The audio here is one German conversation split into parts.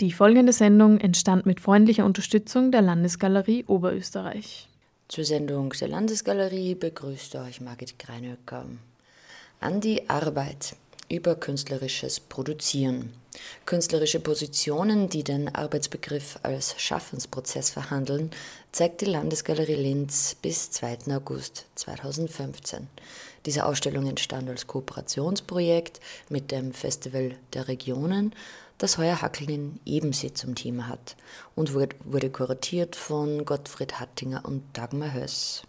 Die folgende Sendung entstand mit freundlicher Unterstützung der Landesgalerie Oberösterreich. Zur Sendung der Landesgalerie begrüßt euch Margit Greinöcker. An die Arbeit über künstlerisches Produzieren. Künstlerische Positionen, die den Arbeitsbegriff als Schaffensprozess verhandeln, zeigt die Landesgalerie Linz bis 2. August 2015. Diese Ausstellung entstand als Kooperationsprojekt mit dem Festival der Regionen, das heuer Hackeln in Ebensee zum Thema hat und wurde kuratiert von Gottfried Hattinger und Dagmar Höss.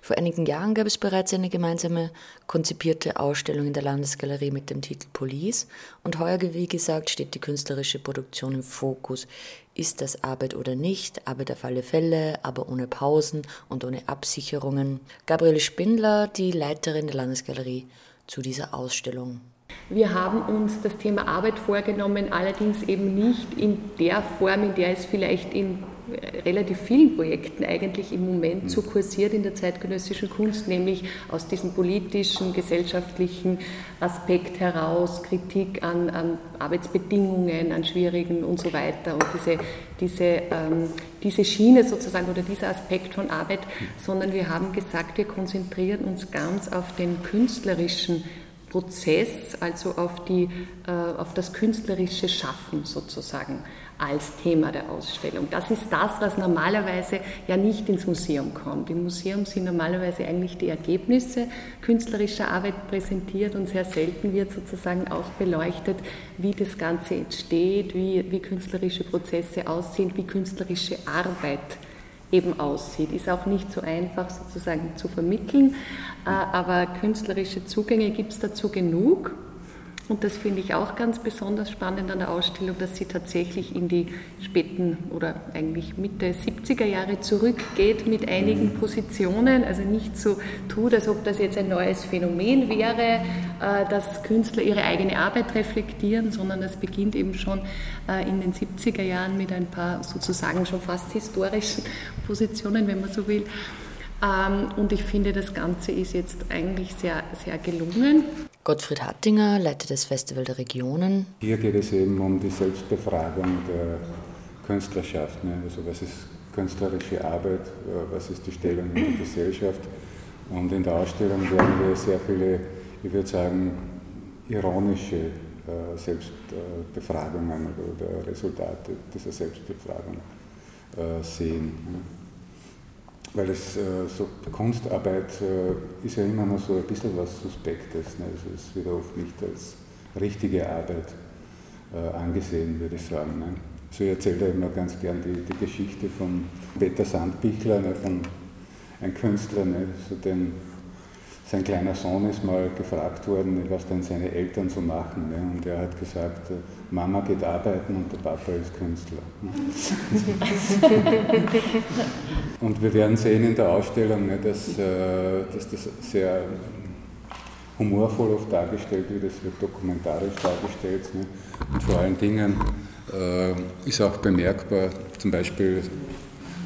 Vor einigen Jahren gab es bereits eine gemeinsame konzipierte Ausstellung in der Landesgalerie mit dem Titel Police und heuer, wie gesagt, steht die künstlerische Produktion im Fokus. Ist das Arbeit oder nicht? Arbeit auf alle Fälle, aber ohne Pausen und ohne Absicherungen. Gabriele Spindler, die Leiterin der Landesgalerie, zu dieser Ausstellung. Wir haben uns das Thema Arbeit vorgenommen, allerdings eben nicht in der Form, in der es vielleicht in relativ vielen Projekten eigentlich im Moment so kursiert in der zeitgenössischen Kunst, nämlich aus diesem politischen, gesellschaftlichen Aspekt heraus, Kritik an, an Arbeitsbedingungen, an schwierigen und so weiter. Und diese, diese, ähm, diese Schiene sozusagen oder dieser Aspekt von Arbeit, sondern wir haben gesagt, wir konzentrieren uns ganz auf den künstlerischen Prozess, also auf, die, äh, auf das künstlerische Schaffen sozusagen als Thema der Ausstellung. Das ist das, was normalerweise ja nicht ins Museum kommt. Im Museum sind normalerweise eigentlich die Ergebnisse künstlerischer Arbeit präsentiert und sehr selten wird sozusagen auch beleuchtet, wie das Ganze entsteht, wie, wie künstlerische Prozesse aussehen, wie künstlerische Arbeit eben aussieht. Ist auch nicht so einfach sozusagen zu vermitteln, äh, aber künstlerische Zugänge gibt es dazu genug. Und das finde ich auch ganz besonders spannend an der Ausstellung, dass sie tatsächlich in die späten oder eigentlich Mitte 70er Jahre zurückgeht mit einigen Positionen. Also nicht so tut, als ob das jetzt ein neues Phänomen wäre, äh, dass Künstler ihre eigene Arbeit reflektieren, sondern es beginnt eben schon äh, in den 70er Jahren mit ein paar sozusagen schon fast historischen Positionen, wenn man so will. Ähm, und ich finde, das Ganze ist jetzt eigentlich sehr, sehr gelungen. Gottfried Hattinger leitet das Festival der Regionen. Hier geht es eben um die Selbstbefragung der Künstlerschaft. Ne? Also was ist künstlerische Arbeit, äh, was ist die Stellung in der Gesellschaft. Und in der Ausstellung werden wir sehr viele, ich würde sagen, ironische äh, Selbstbefragungen oder Resultate dieser Selbstbefragung äh, sehen. Weil es, äh, so Kunstarbeit äh, ist ja immer noch so ein bisschen was Suspektes. Ne? Also es wird oft nicht als richtige Arbeit äh, angesehen, würde ich sagen. Ne? Also ich erzähle immer ganz gern die, die Geschichte von Peter Sandbichler, ne? von einem Künstler, ne? so den sein kleiner Sohn ist mal gefragt worden, was denn seine Eltern so machen. Ne? Und er hat gesagt, Mama geht arbeiten und der Papa ist Künstler. und wir werden sehen in der Ausstellung, ne, dass, äh, dass das sehr humorvoll oft dargestellt wird, es wird dokumentarisch dargestellt. Ne? Und vor allen Dingen äh, ist auch bemerkbar, zum Beispiel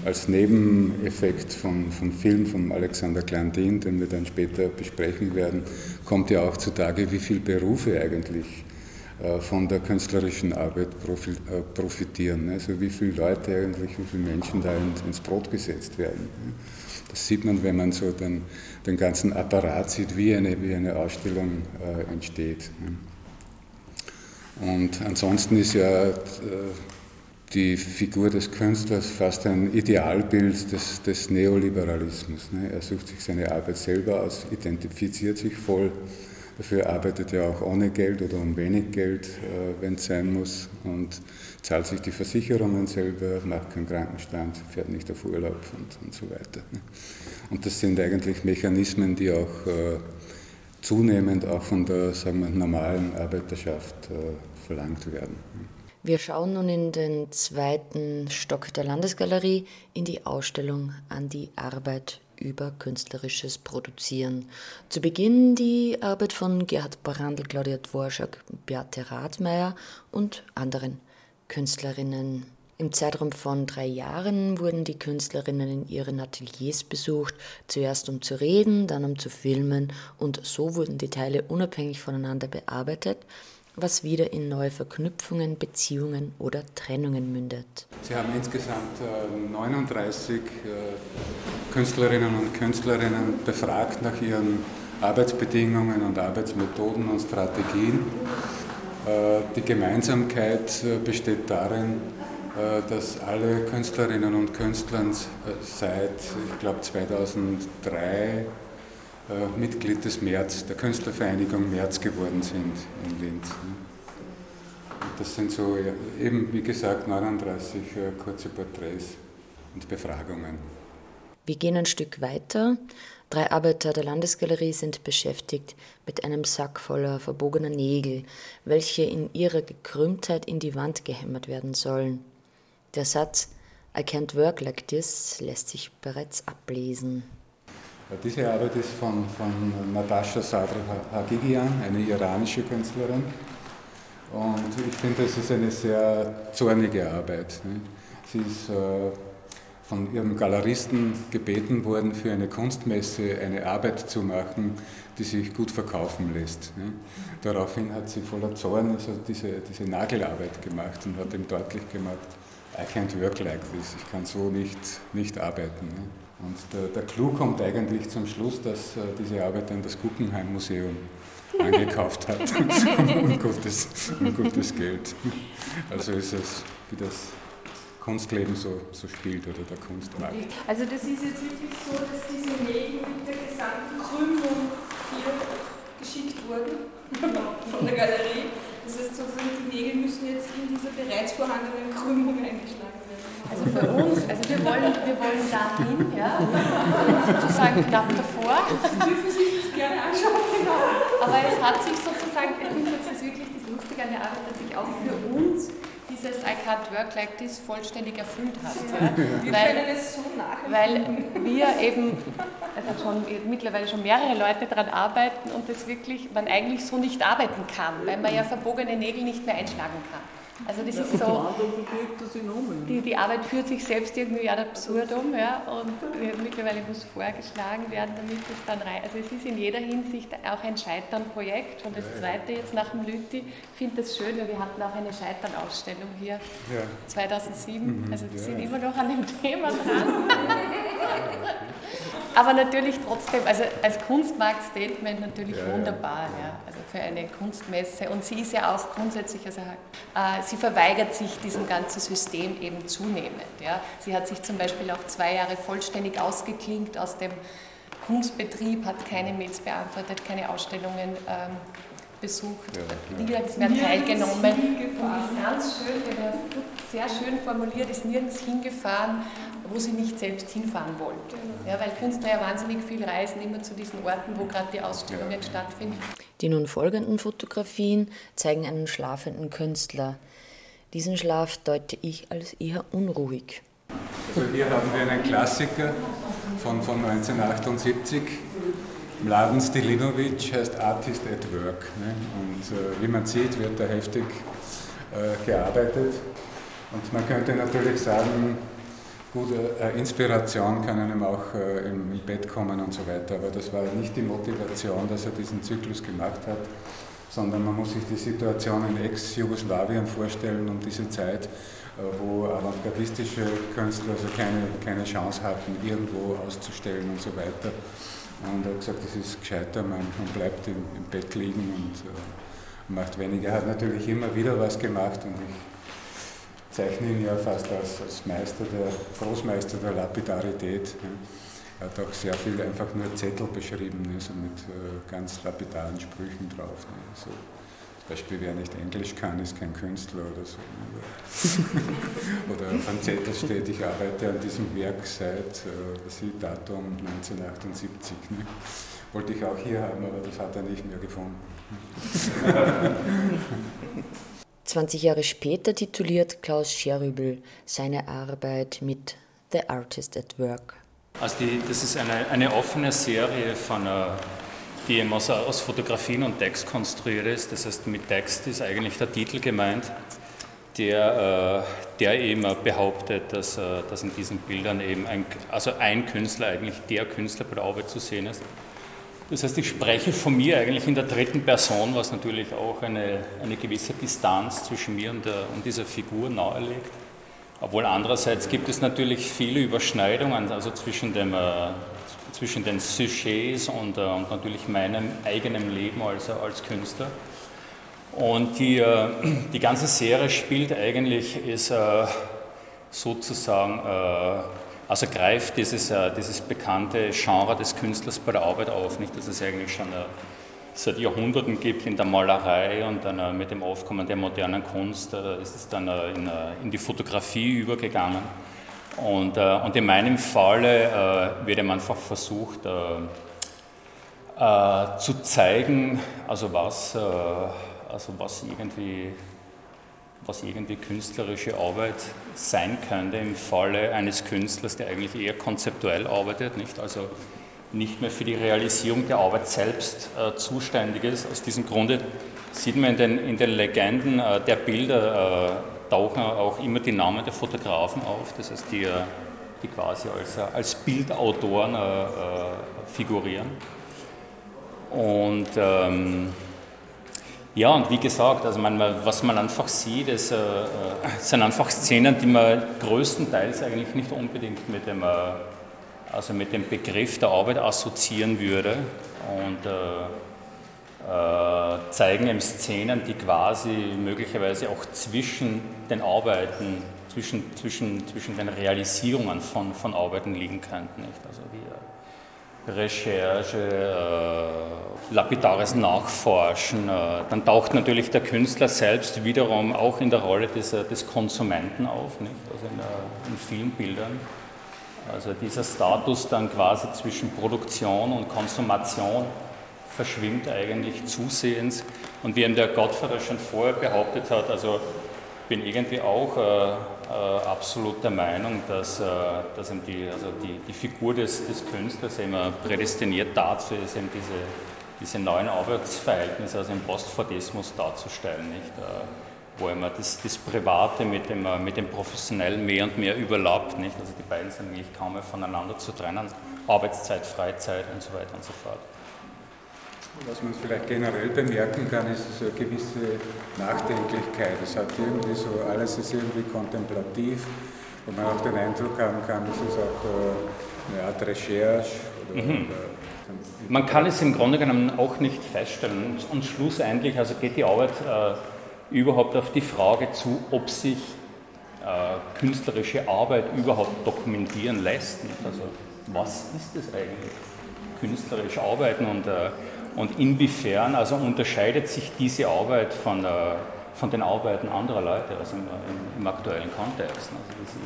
als Nebeneffekt von, von Film von Alexander Glandin, den wir dann später besprechen werden, kommt ja auch zutage, wie viele Berufe eigentlich äh, von der künstlerischen Arbeit äh, profitieren. Also wie viele Leute eigentlich, wie viele Menschen da ins Brot gesetzt werden. Das sieht man, wenn man so den, den ganzen Apparat sieht, wie eine, wie eine Ausstellung äh, entsteht. Und ansonsten ist ja die Figur des Künstlers fast ein Idealbild des, des Neoliberalismus. Ne? Er sucht sich seine Arbeit selber aus, identifiziert sich voll. Dafür arbeitet er auch ohne Geld oder um wenig Geld, äh, wenn es sein muss, und zahlt sich die Versicherungen selber, macht keinen Krankenstand, fährt nicht auf Urlaub und, und so weiter. Ne? Und das sind eigentlich Mechanismen, die auch äh, zunehmend auch von der sagen wir, normalen Arbeiterschaft äh, verlangt werden. Wir schauen nun in den zweiten Stock der Landesgalerie in die Ausstellung an die Arbeit über künstlerisches Produzieren. Zu Beginn die Arbeit von Gerhard Brandl, Claudia Dvorak, Beate Rathmeier und anderen Künstlerinnen. Im Zeitraum von drei Jahren wurden die Künstlerinnen in ihren Ateliers besucht, zuerst um zu reden, dann um zu filmen und so wurden die Teile unabhängig voneinander bearbeitet was wieder in neue Verknüpfungen, Beziehungen oder Trennungen mündet. Sie haben insgesamt 39 äh, äh, Künstlerinnen und Künstlerinnen befragt nach ihren Arbeitsbedingungen und Arbeitsmethoden und Strategien. Äh, die Gemeinsamkeit besteht darin, dass alle Künstlerinnen und Künstler seit, ich glaube, 2003 Mitglied des März, der Künstlervereinigung März geworden sind in Linz. Das sind so eben, wie gesagt, 39 kurze Porträts und Befragungen. Wir gehen ein Stück weiter. Drei Arbeiter der Landesgalerie sind beschäftigt mit einem Sack voller verbogener Nägel, welche in ihrer Gekrümmtheit in die Wand gehämmert werden sollen. Der Satz I can't work like this lässt sich bereits ablesen. Diese Arbeit ist von, von Natascha Sadr Hagigian, eine iranische Künstlerin. Und ich finde, es ist eine sehr zornige Arbeit. Ne? Sie ist äh, von ihrem Galeristen gebeten worden, für eine Kunstmesse eine Arbeit zu machen, die sich gut verkaufen lässt. Ne? Daraufhin hat sie voller Zorn also diese, diese Nagelarbeit gemacht und hat ihm deutlich gemacht, I can't work like this, ich kann so nicht, nicht arbeiten. Und der, der Clou kommt eigentlich zum Schluss, dass äh, diese Arbeit dann das Guggenheim Museum angekauft hat um, gutes, um gutes Geld. Also ist es, wie das Kunstleben so, so spielt oder der Kunstmarkt. Also das ist jetzt wirklich so, dass diese Nägel mit der gesamten Krümmung hier geschickt wurden von der Galerie. Das heißt sozusagen, die Nägel müssen jetzt in dieser bereits vorhandenen Krümmung eingeschlagen werden. Also für uns, also wir wollen, wir wollen dahin, ja, sozusagen knapp davor. Sie dürfen sich das gerne anschauen, genau. Aber es hat sich sozusagen, ich finde das wirklich das Lustige an der Arbeit, dass sich auch für uns dieses I can't work like this vollständig erfüllt hat. Ja. Wir weil, können es so Weil wir eben, also schon mittlerweile schon mehrere Leute daran arbeiten und das wirklich, man eigentlich so nicht arbeiten kann, weil man ja verbogene Nägel nicht mehr einschlagen kann. Also das ist so, die, die Arbeit führt sich selbst irgendwie ad absurdum ja, und mittlerweile muss vorgeschlagen werden, damit es dann rein. Also es ist in jeder Hinsicht auch ein Scheitern-Projekt und das zweite jetzt nach dem Lütti, ich finde das schön, weil wir hatten auch eine Scheitern-Ausstellung hier ja. 2007, mhm, also wir ja. sind immer noch an dem Thema dran. Aber natürlich trotzdem, also als Kunstmarktstatement natürlich ja, wunderbar, ja. also für eine Kunstmesse. Und sie ist ja auch grundsätzlich, also äh, sie verweigert sich diesem ganzen System eben zunehmend. Ja. Sie hat sich zum Beispiel auch zwei Jahre vollständig ausgeklinkt aus dem Kunstbetrieb, hat keine Mails beantwortet, keine Ausstellungen ähm, besucht, ja, nirgends mehr teilgenommen. Und ist ganz schön, sehr schön formuliert, ist nirgends hingefahren, wo sie nicht selbst hinfahren wollte. Ja, weil Künstler ja wahnsinnig viel reisen, immer zu diesen Orten, wo gerade die Ausstellungen stattfinden. Die nun folgenden Fotografien zeigen einen schlafenden Künstler. Diesen Schlaf deute ich als eher unruhig. Also hier haben wir einen Klassiker von, von 1978. Mladen Stilinovic heißt Artist at Work. Ne? Und äh, wie man sieht, wird da heftig äh, gearbeitet. Und man könnte natürlich sagen, gute äh, Inspiration kann einem auch äh, im Bett kommen und so weiter. Aber das war nicht die Motivation, dass er diesen Zyklus gemacht hat, sondern man muss sich die Situation in Ex-Jugoslawien vorstellen um diese Zeit, äh, wo avantgardistische Künstler also keine, keine Chance hatten, irgendwo auszustellen und so weiter. Und er hat gesagt, es ist gescheiter, man, man bleibt im, im, Bett liegen und macht weniger. Er hat natürlich immer wieder was gemacht und ich zeichne ihn ja fast als, als Meister der, Großmeister der Lapidarität. Er hat auch sehr viel einfach nur Zettel beschrieben, ne, so mit äh, ganz lapidaren Sprüchen drauf. Ne, so. Zum Beispiel, wer nicht Englisch kann, ist kein Künstler oder so. Ne, oder auf einem Zettel steht, ich arbeite an diesem Werk seit äh, Datum 1978. Ne. Wollte ich auch hier haben, aber das hat er nicht mehr gefunden. 20 Jahre später tituliert Klaus Scherübel seine Arbeit mit The Artist at Work. Also die, das ist eine, eine offene Serie, von, äh, die eben aus, aus Fotografien und Text konstruiert ist. Das heißt, mit Text ist eigentlich der Titel gemeint, der, äh, der eben behauptet, dass, äh, dass in diesen Bildern eben ein, also ein Künstler, eigentlich der Künstler bei der Arbeit zu sehen ist. Das heißt, ich spreche von mir eigentlich in der dritten Person, was natürlich auch eine, eine gewisse Distanz zwischen mir und, der, und dieser Figur nahelegt. Obwohl andererseits gibt es natürlich viele Überschneidungen, also zwischen, dem, äh, zwischen den Sujets und, äh, und, natürlich meinem eigenen Leben als, als Künstler. Und die, äh, die ganze Serie spielt eigentlich, ist äh, sozusagen, äh, also greift dieses, äh, dieses bekannte Genre des Künstlers bei der Arbeit auf, nicht, dass es eigentlich schon seit Jahrhunderten gibt in der Malerei und dann äh, mit dem Aufkommen der modernen Kunst äh, ist es dann äh, in, in, die Fotografie übergegangen. Und, und in meinem Falle wird eben einfach versucht zu zeigen, also was, also was irgendwie was irgendwie künstlerische Arbeit sein könnte im Falle eines Künstlers, der eigentlich eher konzeptuell arbeitet, nicht? Also nicht mehr für die Realisierung der Arbeit selbst äh, zuständig ist. Aus diesem Grunde sieht man in den, in den Legenden äh, der Bilder äh, tauchen auch immer die Namen der Fotografen auf, das heißt, die, äh, die quasi als, äh, als Bildautoren äh, figurieren. Und ähm, ja, und wie gesagt, also man, was man einfach sieht, ist, sind einfach Szenen, die man größtenteils eigentlich nicht unbedingt mit dem also mit dem Begriff der Arbeit assoziieren würde und äh, äh, zeigen ihm Szenen, die quasi möglicherweise auch zwischen den Arbeiten, zwischen, zwischen, zwischen den Realisierungen von, von Arbeiten liegen könnten. Nicht? Also wie äh, Recherche, äh, lapidares Nachforschen. Äh, dann taucht natürlich der Künstler selbst wiederum auch in der Rolle des, des Konsumenten auf, nicht? also in, äh, in vielen Bildern. Also dieser Status dann quasi zwischen Produktion und Konsumation verschwimmt eigentlich zusehends. Und wie eben der Gottvater schon vorher behauptet hat, also bin irgendwie auch äh, äh, absolut der Meinung, dass, äh, dass eben die, also die, die Figur des, des Künstlers immer prädestiniert dazu ist, eben diese, diese neuen Arbeitsverhältnisse, also im Postfordismus darzustellen. Nicht? Äh, wo immer das, das Private mit dem, mit dem Professionellen mehr und mehr überlappt. Nicht? Also die beiden sind eigentlich kaum mehr voneinander zu trennen. Arbeitszeit, Freizeit und so weiter und so fort. Was man vielleicht generell bemerken kann, ist so eine gewisse Nachdenklichkeit. Es hat irgendwie so, alles ist irgendwie kontemplativ, wo man auch den Eindruck haben kann, es ist auch äh, eine Art Recherche. Oder, mhm. oder man kann es im Grunde genommen auch nicht feststellen. Und schlussendlich, also geht die Arbeit äh, überhaupt auf die Frage zu, ob sich äh, künstlerische Arbeit überhaupt dokumentieren lässt. Also was ist es eigentlich, künstlerisch arbeiten und, äh, und inwiefern also unterscheidet sich diese Arbeit von, äh, von den Arbeiten anderer Leute, also im, im, im aktuellen Kontext. Also das, ist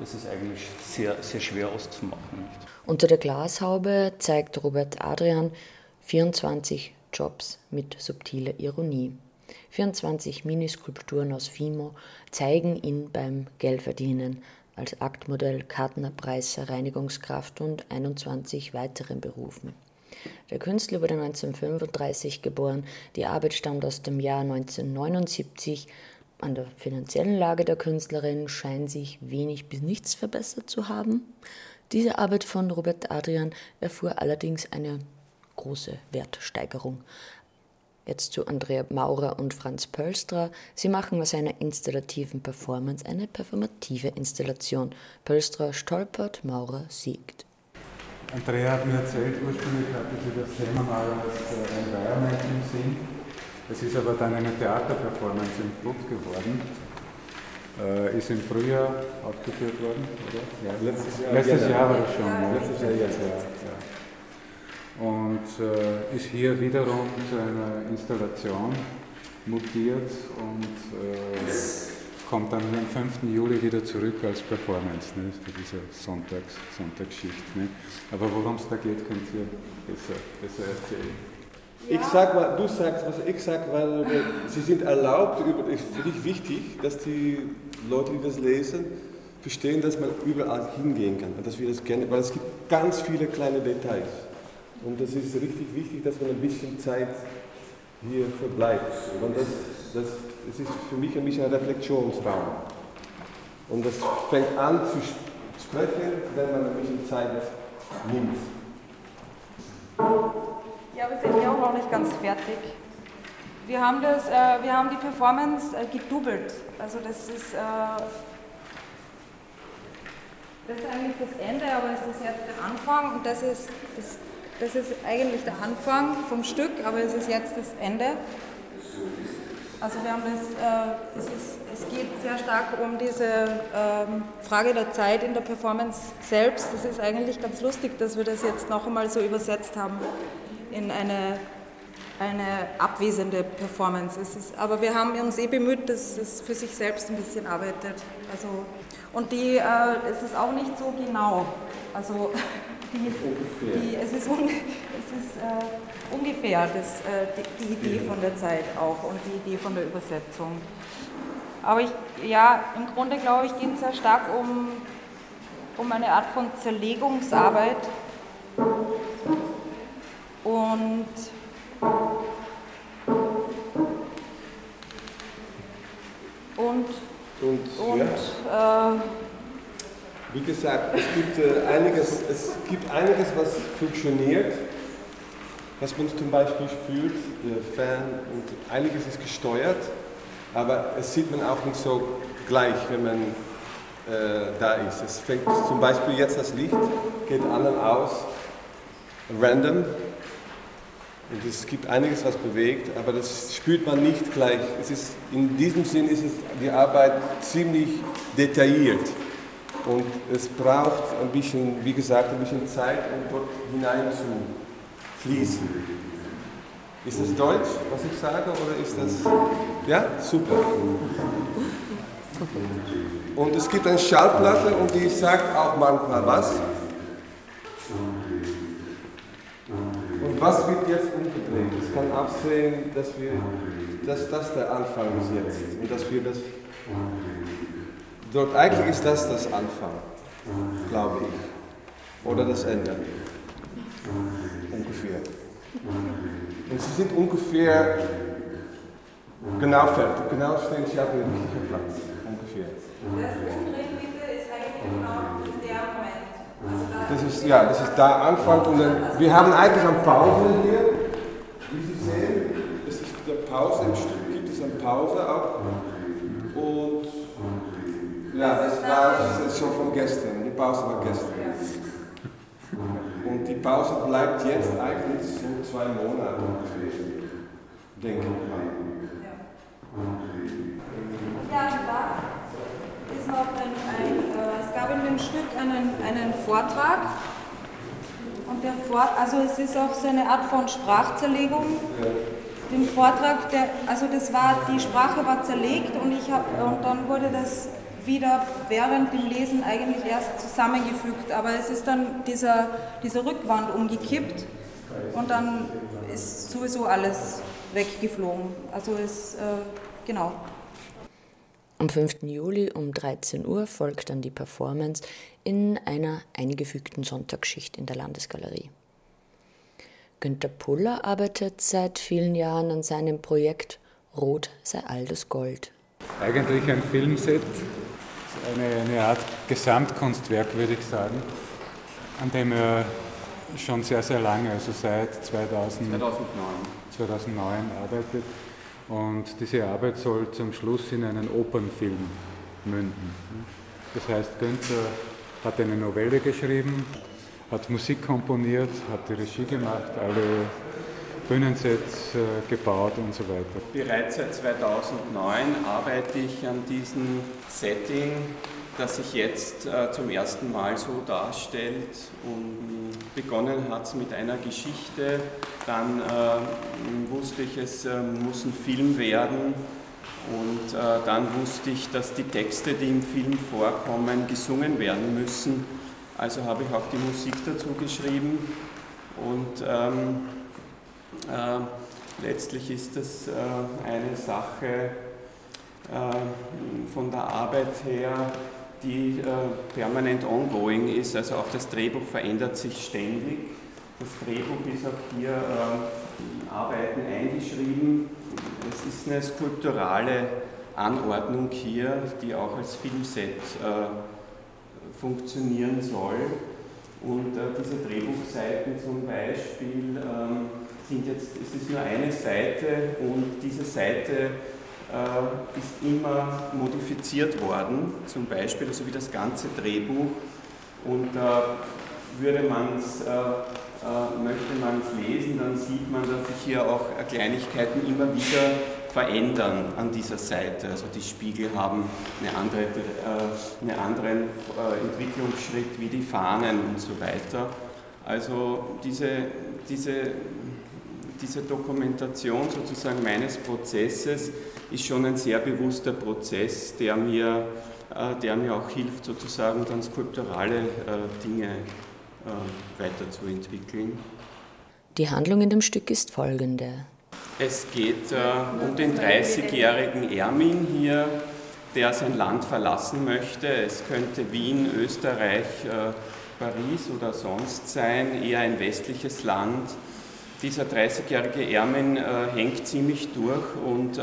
das ist eigentlich sehr, sehr schwer auszumachen. Unter der Glashaube zeigt Robert Adrian 24 Jobs mit subtiler Ironie. 24 Miniskulpturen aus Fimo zeigen ihn beim Geldverdienen als Aktmodell, Kartenabreißer, Reinigungskraft und 21 weiteren Berufen. Der Künstler wurde 1935 geboren, die Arbeit stammt aus dem Jahr 1979. An der finanziellen Lage der Künstlerin scheint sich wenig bis nichts verbessert zu haben. Diese Arbeit von Robert Adrian erfuhr allerdings eine große Wertsteigerung. Jetzt zu Andrea Maurer und Franz Pölstra. Sie machen aus einer installativen Performance eine performative Installation. Pölstra stolpert, Maurer siegt. Andrea hat mir erzählt, ursprünglich hatte sie das Thema mal als äh, Environment im Sinn. Es ist aber dann eine Theaterperformance im Blut geworden. Äh, ist im Frühjahr aufgeführt worden, oder? Ja, letztes Jahr. Letztes Jahr war es schon. Ja, letztes Jahr, jetzt, ja. ja und äh, ist hier wiederum zu einer Installation mutiert und äh, kommt dann am 5. Juli wieder zurück als Performance ne, für diese Sonntags, Sonntagsschicht. Ne. Aber worum es da geht, könnt ihr besser, besser erzählen. Ich sag mal, du sagst, was ich sag, weil sie sind erlaubt, ist für dich wichtig, dass die Leute, die das lesen, verstehen, dass man überall hingehen kann, dass wir das gerne, weil es gibt ganz viele kleine Details. Und es ist richtig wichtig, dass man ein bisschen Zeit hier verbleibt. Und das, das, das ist für mich ein bisschen ein Reflexionsraum. Und das fängt an zu sprechen, wenn man ein bisschen Zeit nimmt. Ja, wir sind ja auch noch nicht ganz fertig. Wir haben, das, äh, wir haben die Performance äh, gedoubelt. Also das ist, äh, das ist eigentlich das Ende, aber es ist jetzt der Anfang und das ist, das, das ist eigentlich der Anfang vom Stück, aber es ist jetzt das Ende. Also wir haben das, äh, es, ist, es geht sehr stark um diese ähm, Frage der Zeit in der Performance selbst. Das ist eigentlich ganz lustig, dass wir das jetzt noch einmal so übersetzt haben in eine, eine abwesende Performance. Ist, aber wir haben uns eh bemüht, dass es für sich selbst ein bisschen arbeitet. Also, und die, äh, es ist auch nicht so genau. Also die, die, es ist, es ist äh, ungefähr das, äh, die, die, Idee von der Zeit auch und die Idee von der Übersetzung. Aber ich, ja, im Grunde glaube ich, geht es sehr stark um, um eine Art von Zerlegungsarbeit und und, und, und ja. äh, wie gesagt, es gibt, äh, einiges, es gibt einiges, was funktioniert, was man zum Beispiel spürt, der Fan, und einiges ist gesteuert, aber es sieht man auch nicht so gleich, wenn man äh, da ist. Es fängt zum Beispiel jetzt das Licht, geht an und aus, random, und es gibt einiges, was bewegt, aber das spürt man nicht gleich. Es ist, in diesem Sinn ist es, die Arbeit ziemlich detailliert. Und es braucht ein bisschen, wie gesagt, ein bisschen Zeit, um dort hinein zu fließen. Ist das Deutsch, was ich sage, oder ist das. Ja? Super. Und es gibt eine Schallplatte und die sagt auch manchmal was. Und was wird jetzt umgedreht? Es kann auch sehen, dass, wir, dass das der Anfang ist jetzt und dass wir das Dort eigentlich ist das das Anfang, glaube ich. Oder das Ende. Ungefähr. Und sie sind ungefähr genau fertig. Genau stehen sie auf dem richtigen Platz. Ungefähr. Das ist eigentlich genau der Moment. Also das ist, ja, das ist da Anfang und dann, wir haben eigentlich eine Pause hier, wie Sie sehen, es ist eine Pause im Stück, gibt es eine Pause auch und ja, das war das schon von gestern. Die Pause war gestern. Und die Pause bleibt jetzt eigentlich so zwei Monate ungefähr. Denke ich mal. Ja, da ist noch ein, ein äh, es gab in dem Stück einen, einen Vortrag. Und der Vor also es ist auch so eine Art von Sprachzerlegung. Ja. Den Vortrag, der, also das war, die Sprache war zerlegt und ich habe und dann wurde das wieder während dem Lesen eigentlich erst zusammengefügt, aber es ist dann dieser, dieser Rückwand umgekippt und dann ist sowieso alles weggeflogen. Also es, äh, genau. Am 5. Juli um 13 Uhr folgt dann die Performance in einer eingefügten Sonntagsschicht in der Landesgalerie. Günter Puller arbeitet seit vielen Jahren an seinem Projekt Rot sei all das Gold. Eigentlich ein Filmset, eine, eine Art Gesamtkunstwerk, würde ich sagen, an dem er schon sehr, sehr lange, also seit 2000, 2009. 2009 arbeitet. Und diese Arbeit soll zum Schluss in einen Opernfilm münden. Das heißt, Günther hat eine Novelle geschrieben, hat Musik komponiert, hat die Regie gemacht, alle Bühnensets äh, gebaut und so weiter. Bereits seit 2009 arbeite ich an diesem Setting, das sich jetzt äh, zum ersten Mal so darstellt. Und begonnen hat es mit einer Geschichte, dann äh, wusste ich, es äh, muss ein Film werden. Und äh, dann wusste ich, dass die Texte, die im Film vorkommen, gesungen werden müssen. Also habe ich auch die Musik dazu geschrieben. Und ähm, äh, letztlich ist das äh, eine Sache äh, von der Arbeit her, die permanent ongoing ist. Also auch das Drehbuch verändert sich ständig. Das Drehbuch ist auch hier Arbeiten eingeschrieben. Es ist eine skulpturale Anordnung hier, die auch als Filmset funktionieren soll. Und diese Drehbuchseiten zum Beispiel ähm, sind jetzt, es ist nur eine Seite und diese Seite äh, ist immer modifiziert worden, zum Beispiel, also wie das ganze Drehbuch. Und äh, würde man's, äh, äh, möchte man es lesen, dann sieht man, dass sich hier auch Kleinigkeiten immer wieder verändern an dieser Seite. Also die Spiegel haben eine andere, äh, einen anderen äh, Entwicklungsschritt wie die Fahnen und so weiter. Also diese, diese, diese Dokumentation sozusagen meines Prozesses ist schon ein sehr bewusster Prozess, der mir, äh, der mir auch hilft, sozusagen dann skulpturale äh, Dinge äh, weiterzuentwickeln. Die Handlung in dem Stück ist folgende. Es geht um den 30-jährigen Ermin hier, der sein Land verlassen möchte. Es könnte Wien, Österreich, Paris oder sonst sein, eher ein westliches Land. Dieser 30-jährige Ermin äh, hängt ziemlich durch und äh,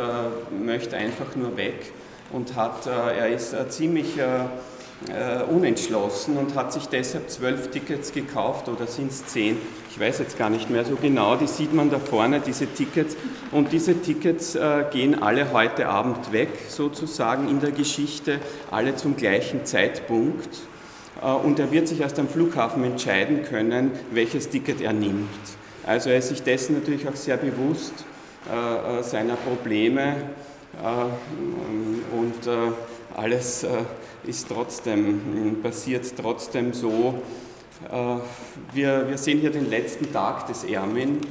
möchte einfach nur weg und hat, äh, er ist äh, ziemlich äh, unentschlossen und hat sich deshalb zwölf Tickets gekauft oder sind es zehn, ich weiß jetzt gar nicht mehr so genau, die sieht man da vorne, diese Tickets. Und diese Tickets äh, gehen alle heute Abend weg, sozusagen in der Geschichte, alle zum gleichen Zeitpunkt. Äh, und er wird sich erst am Flughafen entscheiden können, welches Ticket er nimmt. Also er ist sich dessen natürlich auch sehr bewusst äh, äh seiner Probleme äh, und äh, alles ist trotzdem, passiert trotzdem so. Äh, wir, wir sehen hier den letzten Tag des Ermin.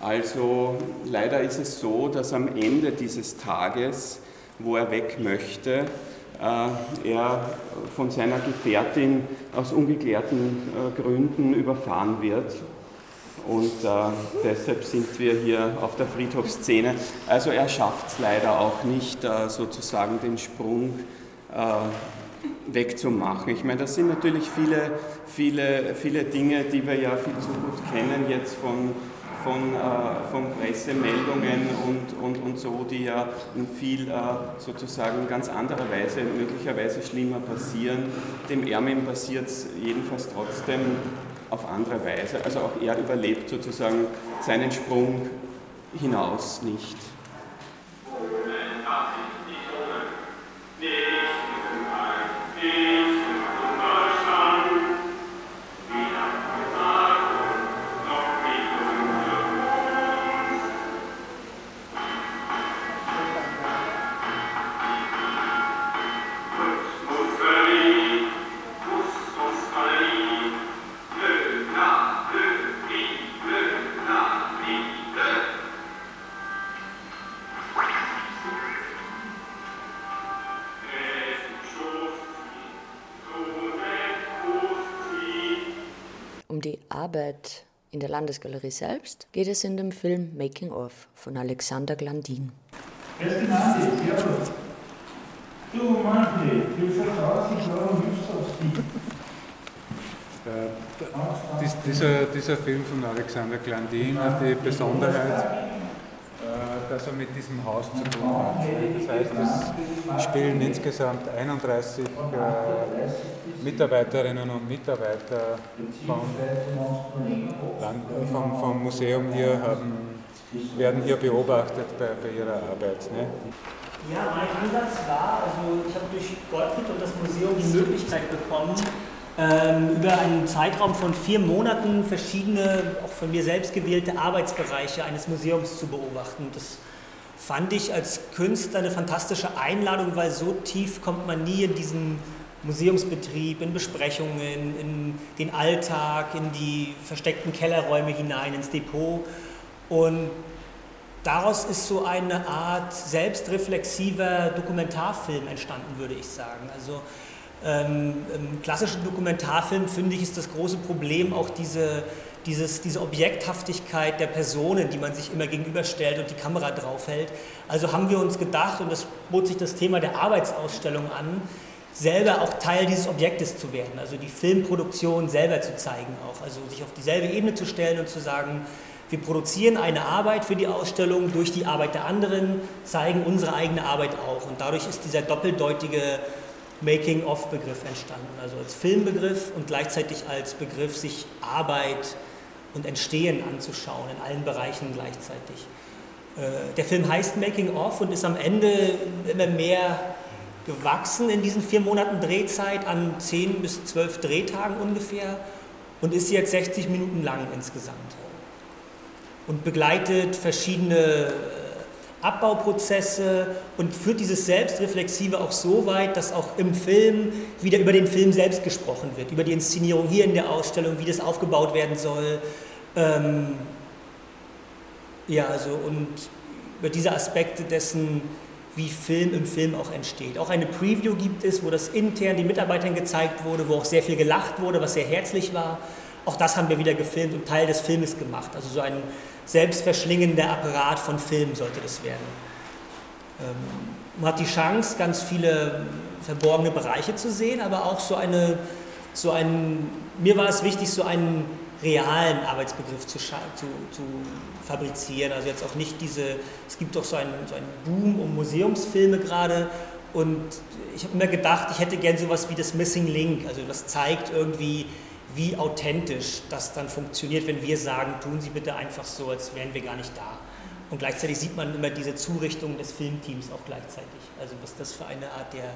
Also leider ist es so, dass am Ende dieses Tages, wo er weg möchte, äh, er von seiner Gefährtin aus ungeklärten äh, Gründen überfahren wird. Und äh, deshalb sind wir hier auf der Friedhofsszene. Also er schafft es leider auch nicht, äh, sozusagen den Sprung äh, wegzumachen. Ich meine, das sind natürlich viele, viele, viele Dinge, die wir ja viel zu gut kennen jetzt von, von, äh, von Pressemeldungen und, und, und so, die ja in viel äh, sozusagen ganz anderer Weise, möglicherweise schlimmer passieren. Dem Ermin passiert es jedenfalls trotzdem auf andere Weise. Also auch er überlebt sozusagen seinen Sprung hinaus nicht. Arbeit in der Landesgalerie selbst geht es in dem Film Making of von Alexander Glandin. Die. Du Manfred, wie schaut's aus? Ich glaube, du äh, dieser, dieser Film von Alexander Glandin hat die Besonderheit, dass er mit diesem Haus zu tun hat. Das heißt, es spielen insgesamt 31 äh, Mitarbeiterinnen und Mitarbeiter vom, vom, vom Museum hier haben, werden hier beobachtet bei, bei ihrer Arbeit. Ne? Ja, mein Ansatz war, also ich habe durch Gottfried und das Museum die Möglichkeit bekommen, über einen Zeitraum von vier Monaten verschiedene, auch von mir selbst gewählte Arbeitsbereiche eines Museums zu beobachten. Das fand ich als Künstler eine fantastische Einladung, weil so tief kommt man nie in diesen Museumsbetrieb, in Besprechungen, in den Alltag, in die versteckten Kellerräume hinein, ins Depot. Und daraus ist so eine Art selbstreflexiver Dokumentarfilm entstanden, würde ich sagen. Also ähm, im klassischen Dokumentarfilm finde ich ist das große Problem auch diese, dieses, diese Objekthaftigkeit der Personen, die man sich immer gegenüberstellt und die Kamera draufhält. Also haben wir uns gedacht, und das bot sich das Thema der Arbeitsausstellung an, selber auch Teil dieses Objektes zu werden, also die Filmproduktion selber zu zeigen auch, also sich auf dieselbe Ebene zu stellen und zu sagen, wir produzieren eine Arbeit für die Ausstellung durch die Arbeit der anderen, zeigen unsere eigene Arbeit auch und dadurch ist dieser doppeldeutige Making-of-Begriff entstanden, also als Filmbegriff und gleichzeitig als Begriff, sich Arbeit und Entstehen anzuschauen, in allen Bereichen gleichzeitig. Äh, der Film heißt Making Off und ist am Ende immer mehr gewachsen in diesen vier Monaten Drehzeit an zehn bis zwölf Drehtagen ungefähr und ist jetzt 60 Minuten lang insgesamt und begleitet verschiedene Abbauprozesse und führt dieses Selbstreflexive auch so weit, dass auch im Film wieder über den Film selbst gesprochen wird, über die Inszenierung hier in der Ausstellung, wie das aufgebaut werden soll. Ähm, ja, also und über diese Aspekte dessen, wie Film im Film auch entsteht. Auch eine Preview gibt es, wo das intern den Mitarbeitern gezeigt wurde, wo auch sehr viel gelacht wurde, was sehr herzlich war. Auch das haben wir wieder gefilmt und Teil des Filmes gemacht. Also so ein selbstverschlingender Apparat von Film sollte das werden. Ähm, man hat die Chance, ganz viele verborgene Bereiche zu sehen, aber auch so eine, so ein, mir war es wichtig, so einen realen Arbeitsbegriff zu, zu, zu fabrizieren. Also jetzt auch nicht diese, es gibt doch so einen, so einen Boom um Museumsfilme gerade und ich habe immer gedacht, ich hätte gern sowas wie das Missing Link, also das zeigt irgendwie, wie authentisch das dann funktioniert, wenn wir sagen, tun Sie bitte einfach so, als wären wir gar nicht da. Und gleichzeitig sieht man immer diese Zurichtung des Filmteams auch gleichzeitig. Also was das für eine Art der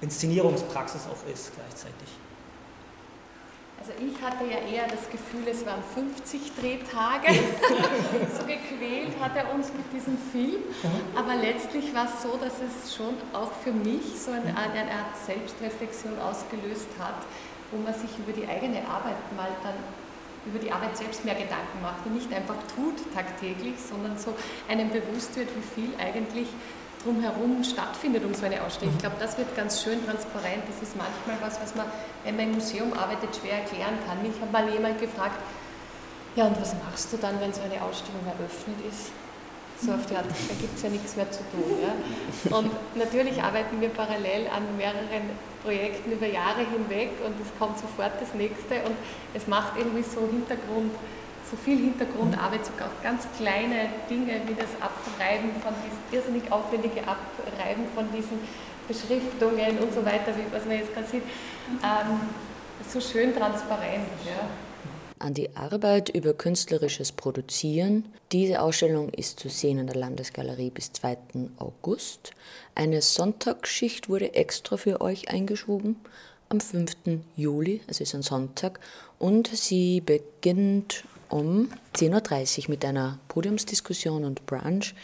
Inszenierungspraxis auch ist gleichzeitig. Also ich hatte ja eher das Gefühl, es waren 50 Drehtage. so gequält hat er uns mit diesem Film. Aber letztlich war es so, dass es schon auch für mich so eine, eine Art Selbstreflexion ausgelöst hat, wo man sich über die eigene Arbeit mal dann über die Arbeit selbst mehr Gedanken macht und nicht einfach tut tagtäglich, sondern so einem bewusst wird, wie viel eigentlich drumherum stattfindet um so eine Ausstellung. Ich glaube, das wird ganz schön transparent. Das ist manchmal was, was man, wenn man im Museum arbeitet, schwer erklären kann. Mich hat mal jemand gefragt, ja, und was machst du dann, wenn so eine Ausstellung eröffnet ist? So auf die Art, da gibt es ja nichts mehr zu tun. Ja? Und natürlich arbeiten wir parallel an mehreren Projekten über Jahre hinweg und es kommt sofort das nächste und es macht irgendwie so Hintergrund, so viel Hintergrundarbeit, sogar auch ganz kleine Dinge wie das Abreiben von diesem irrsinnig aufwendige Abreiben von diesen Beschriftungen und so weiter, wie was man jetzt gerade sieht, ähm, so schön transparent. Ja an die Arbeit über künstlerisches Produzieren. Diese Ausstellung ist zu sehen in der Landesgalerie bis 2. August. Eine Sonntagsschicht wurde extra für euch eingeschoben am 5. Juli, also ist ein Sonntag, und sie beginnt um 10.30 Uhr mit einer Podiumsdiskussion und Brunch.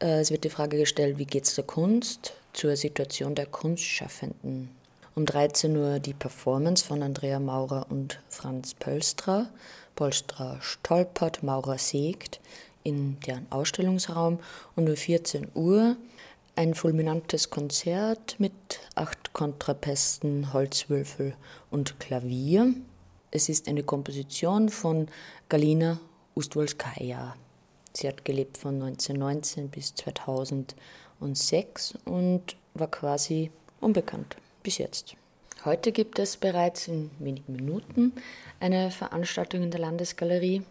Äh, es wird die Frage gestellt, wie geht es der Kunst zur Situation der Kunstschaffenden um 13 Uhr die Performance von Andrea Maurer und Franz Pölstra. Polstra stolpert, Maurer sägt in deren Ausstellungsraum und um 14 Uhr ein fulminantes Konzert mit acht Kontrapästen, Holzwürfel und Klavier. Es ist eine Komposition von Galina Ustwolskaja. Sie hat gelebt von 1919 bis 2006 und war quasi unbekannt bis jetzt. Heute gibt es bereits in wenigen Minuten eine Veranstaltung in der Landesgalerie.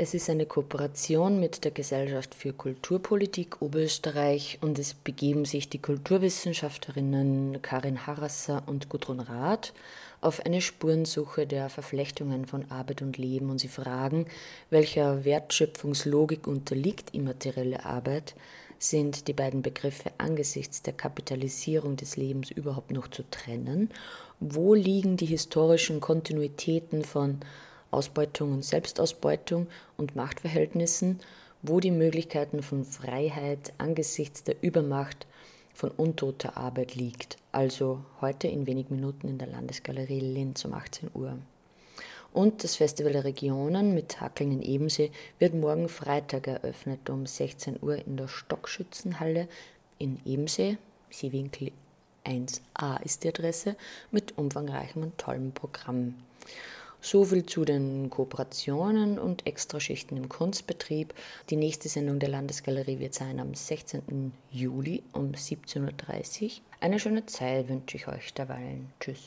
Es ist eine Kooperation mit der Gesellschaft für Kulturpolitik Oberösterreich und es begeben sich die Kulturwissenschaftlerinnen Karin Harasser und Gudrun Rath auf eine Spurensuche der Verflechtungen von Arbeit und Leben und sie fragen, welcher Wertschöpfungslogik unterliegt immaterielle Arbeit, sind die beiden Begriffe angesichts der Kapitalisierung des Lebens überhaupt noch zu trennen? Wo liegen die historischen Kontinuitäten von Ausbeutung und Selbstausbeutung und Machtverhältnissen? Wo die Möglichkeiten von Freiheit angesichts der Übermacht von untoter Arbeit liegt? Also heute in wenigen Minuten in der Landesgalerie Linz um 18 Uhr. Und das Festival der Regionen mit Hackeln in Ebensee wird morgen Freitag eröffnet um 16 Uhr in der Stockschützenhalle in Ebensee. Seewinkel 1a ist die Adresse mit umfangreichem und tollem Programm. So viel zu den Kooperationen und Extraschichten im Kunstbetrieb. Die nächste Sendung der Landesgalerie wird sein am 16. Juli um 17.30 Uhr. Eine schöne Zeit wünsche ich euch derweilen. Tschüss.